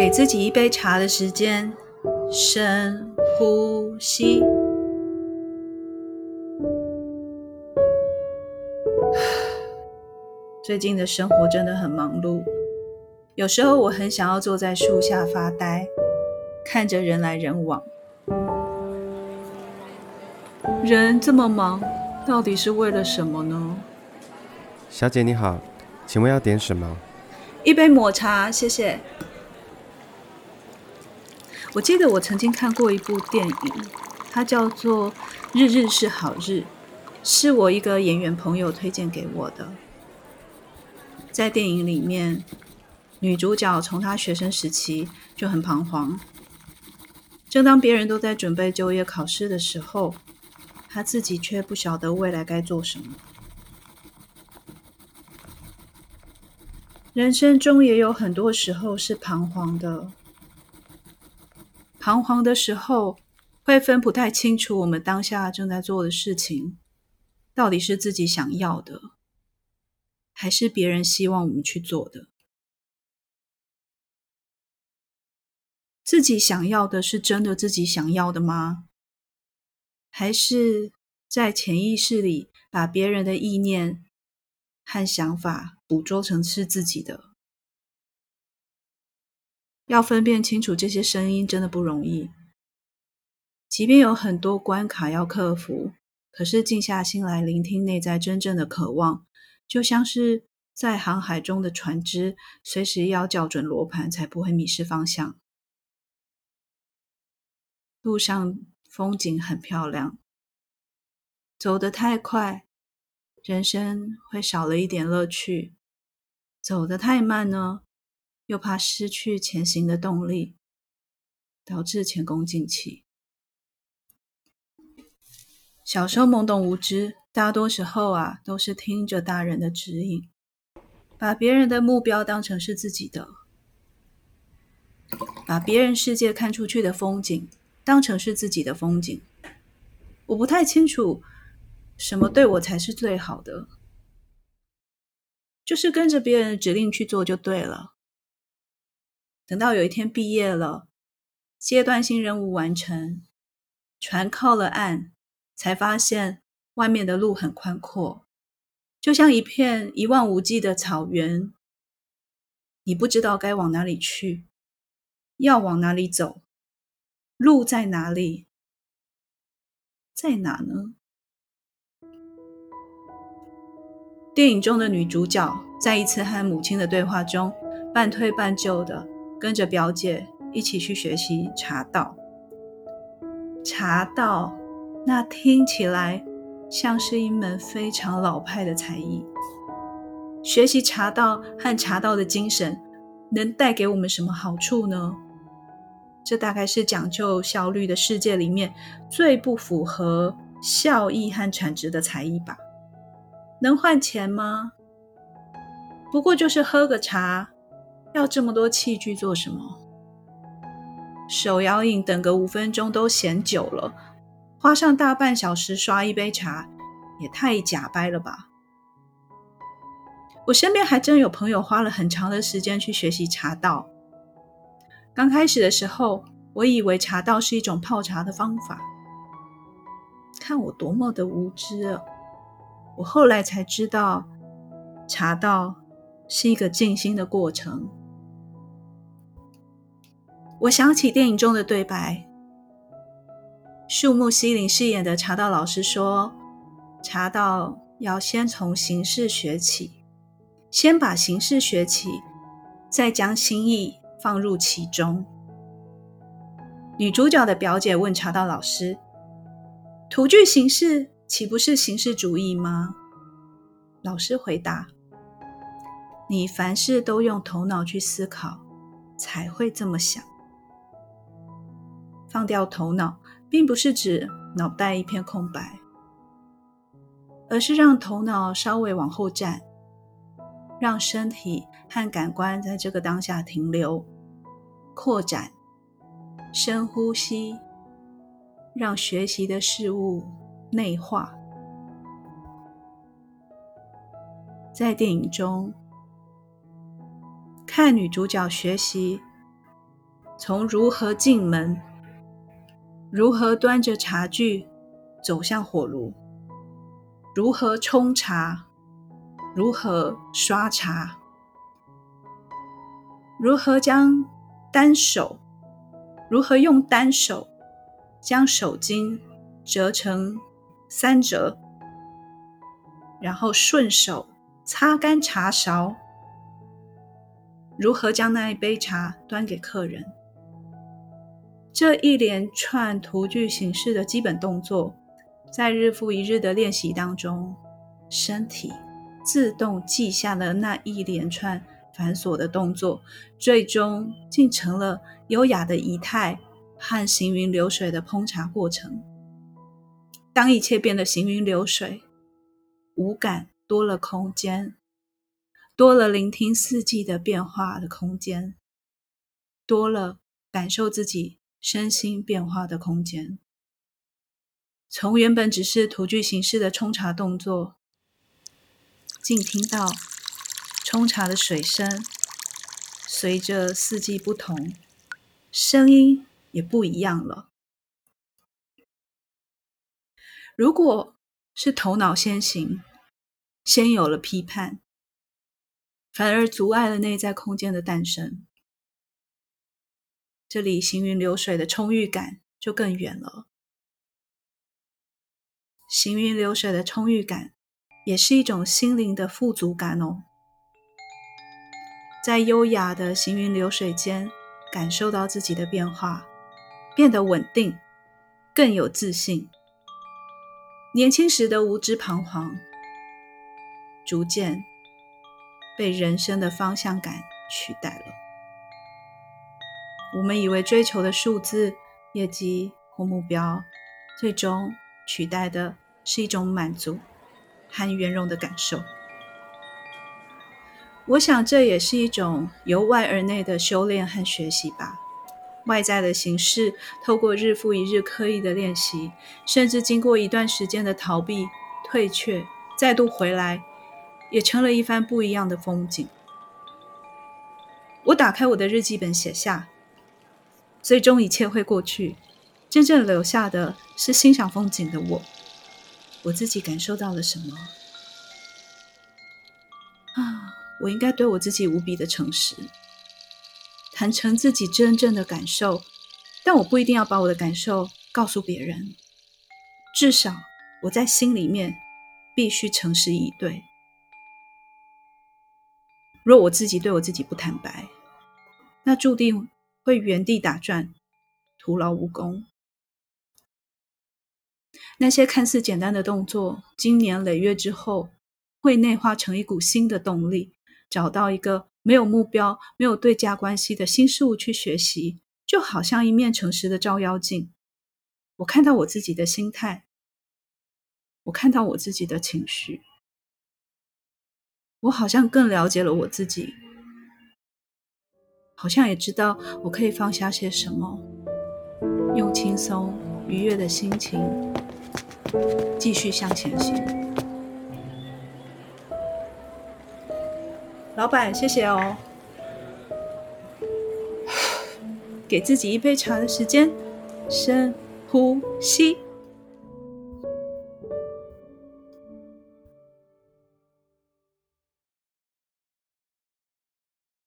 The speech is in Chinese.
给自己一杯茶的时间，深呼吸。最近的生活真的很忙碌，有时候我很想要坐在树下发呆，看着人来人往。人这么忙，到底是为了什么呢？小姐你好，请问要点什么？一杯抹茶，谢谢。我记得我曾经看过一部电影，它叫做《日日是好日》，是我一个演员朋友推荐给我的。在电影里面，女主角从她学生时期就很彷徨。正当别人都在准备就业考试的时候，她自己却不晓得未来该做什么。人生中也有很多时候是彷徨的，彷徨的时候会分不太清楚我们当下正在做的事情到底是自己想要的。还是别人希望我们去做的？自己想要的是真的自己想要的吗？还是在潜意识里把别人的意念和想法捕捉成是自己的？要分辨清楚这些声音真的不容易。即便有很多关卡要克服，可是静下心来聆听内在真正的渴望。就像是在航海中的船只，随时要校准罗盘，才不会迷失方向。路上风景很漂亮，走得太快，人生会少了一点乐趣；走得太慢呢，又怕失去前行的动力，导致前功尽弃。小时候懵懂无知。大多时候啊，都是听着大人的指引，把别人的目标当成是自己的，把别人世界看出去的风景当成是自己的风景。我不太清楚什么对我才是最好的，就是跟着别人的指令去做就对了。等到有一天毕业了，阶段性任务完成，船靠了岸，才发现。外面的路很宽阔，就像一片一望无际的草原。你不知道该往哪里去，要往哪里走，路在哪里？在哪呢？电影中的女主角在一次和母亲的对话中，半推半就的跟着表姐一起去学习茶道。茶道，那听起来。像是一门非常老派的才艺。学习茶道和茶道的精神，能带给我们什么好处呢？这大概是讲究效率的世界里面最不符合效益和产值的才艺吧？能换钱吗？不过就是喝个茶，要这么多器具做什么？手摇饮等个五分钟都嫌久了。花上大半小时刷一杯茶，也太假掰了吧！我身边还真有朋友花了很长的时间去学习茶道。刚开始的时候，我以为茶道是一种泡茶的方法。看我多么的无知啊！我后来才知道，茶道是一个静心的过程。我想起电影中的对白。树木希林饰演的茶道老师说：“茶道要先从形式学起，先把形式学起，再将心意放入其中。”女主角的表姐问茶道老师：“徒具形式，岂不是形式主义吗？”老师回答：“你凡事都用头脑去思考，才会这么想。放掉头脑。”并不是指脑袋一片空白，而是让头脑稍微往后站，让身体和感官在这个当下停留、扩展、深呼吸，让学习的事物内化。在电影中，看女主角学习，从如何进门，如何端着茶具走向火炉，如何冲茶，如何刷茶，如何将单手，如何用单手将手巾折成三折，然后顺手擦干茶勺。如何将那一杯茶端给客人？这一连串图具形式的基本动作，在日复一日的练习当中，身体自动记下了那一连串繁琐的动作，最终竟成了优雅的仪态和行云流水的烹茶过程。当一切变得行云流水，五感多了空间。多了聆听四季的变化的空间，多了感受自己身心变化的空间。从原本只是徒具形式的冲茶动作，竟听到冲茶的水声，随着四季不同，声音也不一样了。如果是头脑先行，先有了批判。反而阻碍了内在空间的诞生，这里行云流水的充裕感就更远了。行云流水的充裕感，也是一种心灵的富足感哦。在优雅的行云流水间，感受到自己的变化，变得稳定，更有自信。年轻时的无知彷徨，逐渐。被人生的方向感取代了。我们以为追求的数字、业绩或目标，最终取代的是一种满足和圆融的感受。我想这也是一种由外而内的修炼和学习吧。外在的形式，透过日复一日刻意的练习，甚至经过一段时间的逃避、退却，再度回来。也成了一番不一样的风景。我打开我的日记本，写下：最终一切会过去，真正留下的是欣赏风景的我。我自己感受到了什么？啊，我应该对我自己无比的诚实，坦诚自己真正的感受。但我不一定要把我的感受告诉别人，至少我在心里面必须诚实以对。若我自己对我自己不坦白，那注定会原地打转，徒劳无功。那些看似简单的动作，经年累月之后，会内化成一股新的动力，找到一个没有目标、没有对价关系的新事物去学习，就好像一面诚实的照妖镜。我看到我自己的心态，我看到我自己的情绪。我好像更了解了我自己，好像也知道我可以放下些什么，用轻松愉悦的心情继续向前行。老板，谢谢哦。给自己一杯茶的时间，深呼吸。